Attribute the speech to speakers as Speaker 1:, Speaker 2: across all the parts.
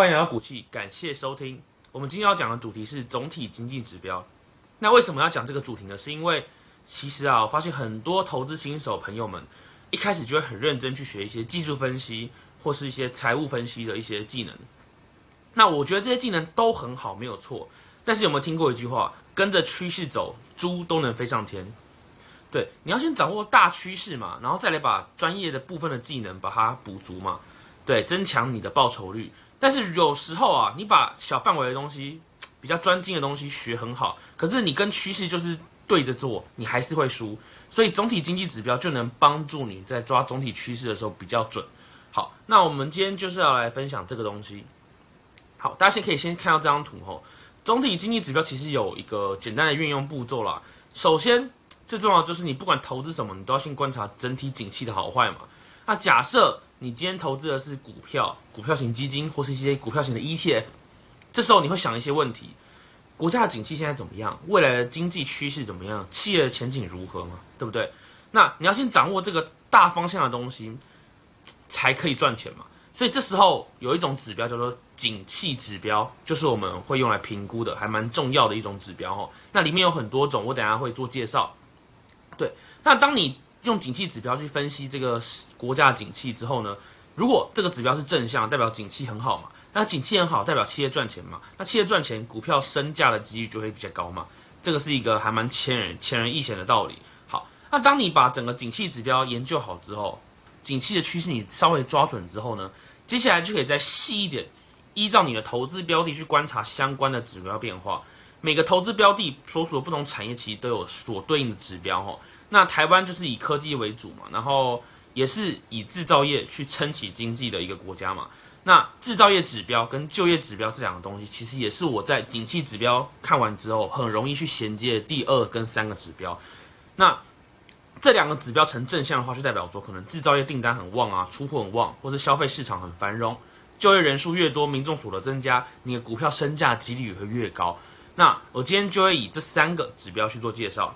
Speaker 1: 欢迎来到股气，感谢收听。我们今天要讲的主题是总体经济指标。那为什么要讲这个主题呢？是因为其实啊，我发现很多投资新手朋友们一开始就会很认真去学一些技术分析或是一些财务分析的一些技能。那我觉得这些技能都很好，没有错。但是有没有听过一句话？跟着趋势走，猪都能飞上天。对，你要先掌握大趋势嘛，然后再来把专业的部分的技能把它补足嘛。对，增强你的报酬率。但是有时候啊，你把小范围的东西、比较专精的东西学很好，可是你跟趋势就是对着做，你还是会输。所以总体经济指标就能帮助你在抓总体趋势的时候比较准。好，那我们今天就是要来分享这个东西。好，大家先可以先看到这张图吼。总体经济指标其实有一个简单的运用步骤啦。首先，最重要就是你不管投资什么，你都要先观察整体景气的好坏嘛。那假设你今天投资的是股票、股票型基金或是一些股票型的 ETF，这时候你会想一些问题：国家的景气现在怎么样？未来的经济趋势怎么样？企业的前景如何嘛？对不对？那你要先掌握这个大方向的东西，才可以赚钱嘛。所以这时候有一种指标叫做景气指标，就是我们会用来评估的，还蛮重要的一种指标哦。那里面有很多种，我等下会做介绍。对，那当你用景气指标去分析这个国家的景气之后呢，如果这个指标是正向，代表景气很好嘛，那景气很好，代表企业赚钱嘛，那企业赚钱，股票升价的几率就会比较高嘛。这个是一个还蛮千人千人一险的道理。好，那当你把整个景气指标研究好之后，景气的趋势你稍微抓准之后呢？接下来就可以再细一点，依照你的投资标的去观察相关的指标变化。每个投资标的所属的不同产业其实都有所对应的指标哈。那台湾就是以科技为主嘛，然后也是以制造业去撑起经济的一个国家嘛。那制造业指标跟就业指标这两个东西，其实也是我在景气指标看完之后很容易去衔接的第二跟三个指标。那这两个指标呈正向的话，就代表说可能制造业订单很旺啊，出货很旺，或是消费市场很繁荣，就业人数越多，民众所得增加，你的股票身价几率也会越高。那我今天就会以这三个指标去做介绍。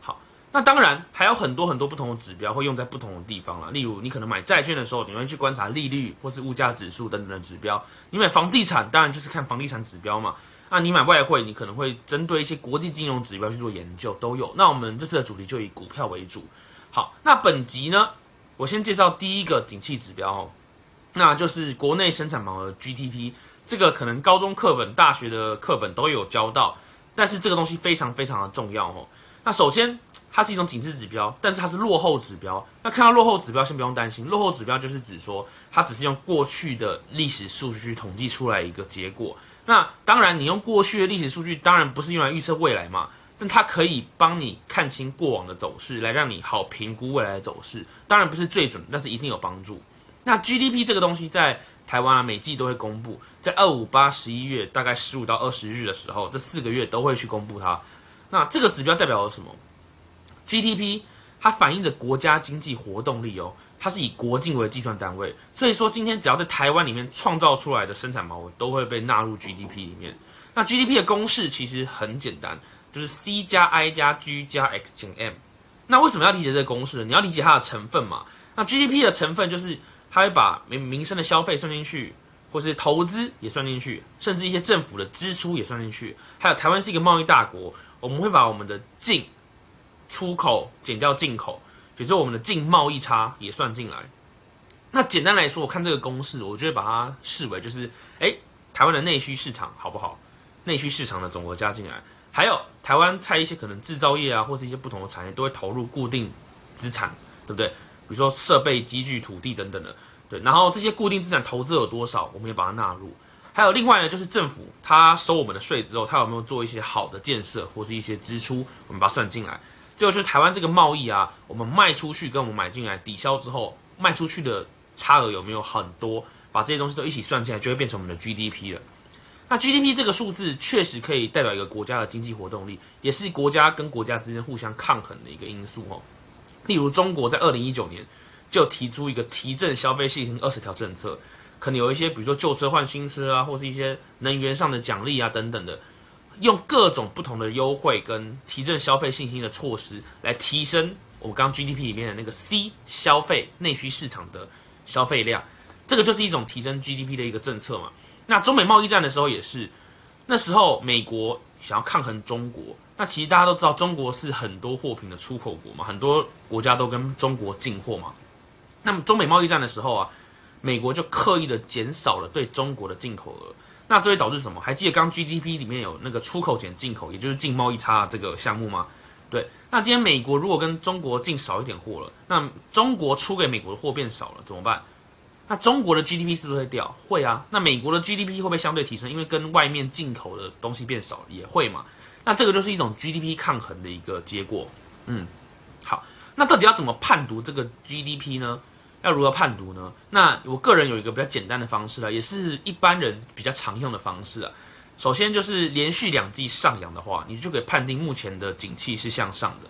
Speaker 1: 好，那当然还有很多很多不同的指标会用在不同的地方了。例如，你可能买债券的时候，你会去观察利率或是物价指数等等的指标；你买房地产，当然就是看房地产指标嘛。那你买外汇，你可能会针对一些国际金融指标去做研究，都有。那我们这次的主题就以股票为主。好，那本集呢，我先介绍第一个景气指标哦，那就是国内生产毛额 GDP。这个可能高中课本、大学的课本都有教到，但是这个东西非常非常的重要哦。那首先，它是一种警示指标，但是它是落后指标。那看到落后指标，先不用担心，落后指标就是指说，它只是用过去的历史数据统计出来一个结果。那当然，你用过去的历史数据，当然不是用来预测未来嘛，但它可以帮你看清过往的走势，来让你好评估未来的走势。当然不是最准，但是一定有帮助。那 GDP 这个东西在台湾啊，每季都会公布，在二五八十一月大概十五到二十日的时候，这四个月都会去公布它。那这个指标代表了什么？GDP 它反映着国家经济活动力哦。它是以国境为计算单位，所以说今天只要在台湾里面创造出来的生产毛额都会被纳入 GDP 里面。那 GDP 的公式其实很简单，就是 C 加 I 加 G 加 X 减 M。那为什么要理解这个公式？你要理解它的成分嘛。那 GDP 的成分就是它会把民民生的消费算进去，或是投资也算进去，甚至一些政府的支出也算进去。还有台湾是一个贸易大国，我们会把我们的进出口减掉进口。比如说，我们的净贸易差也算进来。那简单来说，我看这个公式，我就会把它视为就是，哎，台湾的内需市场好不好？内需市场的总额加进来，还有台湾在一些可能制造业啊，或是一些不同的产业，都会投入固定资产，对不对？比如说设备、机具、土地等等的，然后这些固定资产投资有多少，我们也把它纳入。还有另外呢，就是政府它收我们的税之后，它有没有做一些好的建设或是一些支出，我们把它算进来。最后就是台湾这个贸易啊，我们卖出去跟我们买进来抵消之后，卖出去的差额有没有很多？把这些东西都一起算进来，就会变成我们的 GDP 了。那 GDP 这个数字确实可以代表一个国家的经济活动力，也是国家跟国家之间互相抗衡的一个因素哦。例如中国在二零一九年就提出一个提振消费信心二十条政策，可能有一些比如说旧车换新车啊，或是一些能源上的奖励啊等等的。用各种不同的优惠跟提振消费信心的措施来提升我刚刚 GDP 里面的那个 C 消费内需市场的消费量。这个就是一种提升 GDP 的一个政策嘛。那中美贸易战的时候也是，那时候美国想要抗衡中国，那其实大家都知道中国是很多货品的出口国嘛，很多国家都跟中国进货嘛。那么中美贸易战的时候啊，美国就刻意的减少了对中国的进口额，那这会导致什么？还记得刚 GDP 里面有那个出口减进口，也就是净贸易差这个项目吗？对，那今天美国如果跟中国进少一点货了，那中国出给美国的货变少了，怎么办？那中国的 GDP 是不是会掉？会啊。那美国的 GDP 会不会相对提升？因为跟外面进口的东西变少了，也会嘛。那这个就是一种 GDP 抗衡的一个结果。嗯，好，那到底要怎么判读这个 GDP 呢？要如何判读呢？那我个人有一个比较简单的方式啊，也是一般人比较常用的方式啊。首先就是连续两季上扬的话，你就可以判定目前的景气是向上的。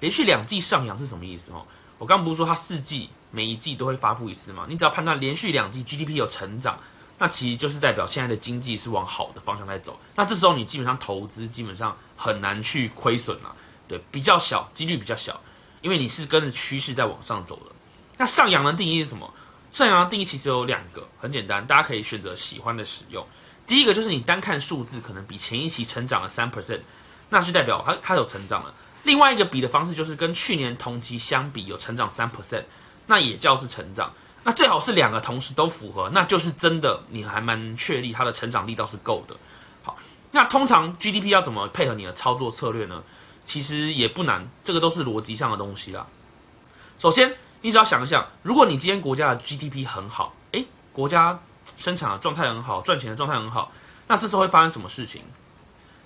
Speaker 1: 连续两季上扬是什么意思哦？我刚不是说它四季每一季都会发布一次吗？你只要判断连续两季 GDP 有成长，那其实就是代表现在的经济是往好的方向在走。那这时候你基本上投资基本上很难去亏损了，对，比较小，几率比较小，因为你是跟着趋势在往上走的。那上扬的定义是什么？上扬的定义其实有两个，很简单，大家可以选择喜欢的使用。第一个就是你单看数字，可能比前一期成长了三 percent，那是代表它它有成长了。另外一个比的方式就是跟去年同期相比有成长三 percent，那也叫是成长。那最好是两个同时都符合，那就是真的你还蛮确立它的成长力道是够的。好，那通常 GDP 要怎么配合你的操作策略呢？其实也不难，这个都是逻辑上的东西啦。首先。你只要想一想，如果你今天国家的 GDP 很好，诶，国家生产的状态很好，赚钱的状态很好，那这时候会发生什么事情？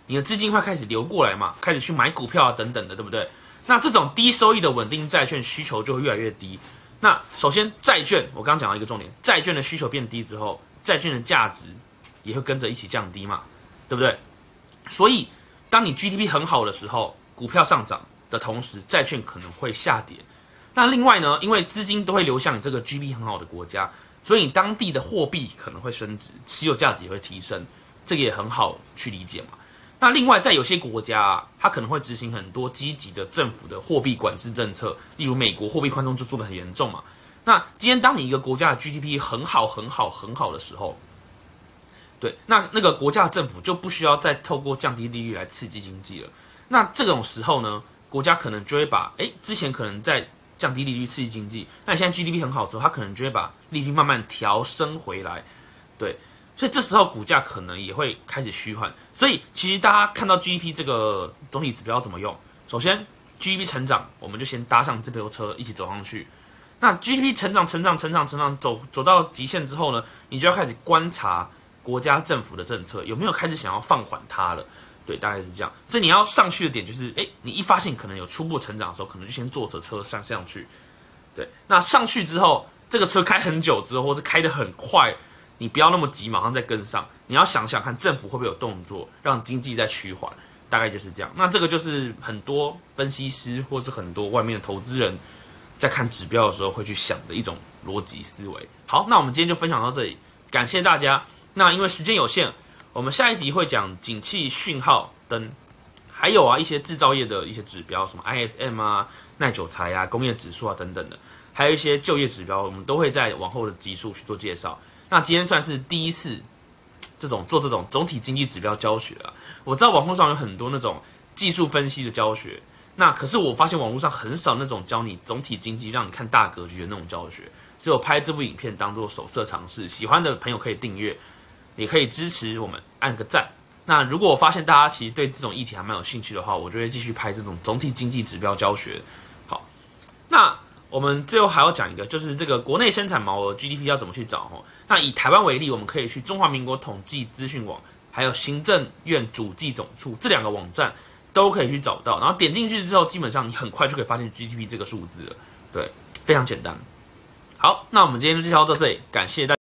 Speaker 1: 你的资金会开始流过来嘛，开始去买股票啊等等的，对不对？那这种低收益的稳定债券需求就会越来越低。那首先债券，我刚刚讲到一个重点，债券的需求变低之后，债券的价值也会跟着一起降低嘛，对不对？所以当你 GDP 很好的时候，股票上涨的同时，债券可能会下跌。那另外呢，因为资金都会流向你这个 GDP 很好的国家，所以你当地的货币可能会升值，持有价值也会提升，这个也很好去理解嘛。那另外，在有些国家啊，它可能会执行很多积极的政府的货币管制政策，例如美国货币宽松就做的很严重嘛。那今天当你一个国家的 GDP 很好、很好、很好的时候，对，那那个国家的政府就不需要再透过降低利率来刺激经济了。那这种时候呢，国家可能就会把，哎，之前可能在降低利率刺激经济，那现在 GDP 很好之后，它可能就会把利率慢慢调升回来，对，所以这时候股价可能也会开始虚幻。所以其实大家看到 GDP 这个总体指标怎么用？首先 GDP 成长，我们就先搭上这部车一起走上去。那 GDP 成长、成长、成长、成长，走走到极限之后呢，你就要开始观察国家政府的政策有没有开始想要放缓它了。对，大概是这样。所以你要上去的点就是，哎，你一发现可能有初步成长的时候，可能就先坐着车上上去。对，那上去之后，这个车开很久之后，或是开得很快，你不要那么急，马上再跟上。你要想想看，政府会不会有动作，让经济在趋缓。大概就是这样。那这个就是很多分析师或是很多外面的投资人，在看指标的时候会去想的一种逻辑思维。好，那我们今天就分享到这里，感谢大家。那因为时间有限。我们下一集会讲景气讯号灯，还有啊一些制造业的一些指标，什么 ISM 啊、耐久材啊、工业指数啊等等的，还有一些就业指标，我们都会在往后的集数去做介绍。那今天算是第一次这种做这种总体经济指标教学了。我知道网络上有很多那种技术分析的教学，那可是我发现网络上很少那种教你总体经济，让你看大格局的那种教学。所以我拍这部影片当做手册尝试，喜欢的朋友可以订阅。也可以支持我们按个赞。那如果我发现大家其实对这种议题还蛮有兴趣的话，我就会继续拍这种总体经济指标教学。好，那我们最后还要讲一个，就是这个国内生产毛额 GDP 要怎么去找哦？那以台湾为例，我们可以去中华民国统计资讯网，还有行政院主计总处这两个网站都可以去找到。然后点进去之后，基本上你很快就可以发现 GDP 这个数字了。对，非常简单。好，那我们今天就介绍到这里，感谢大。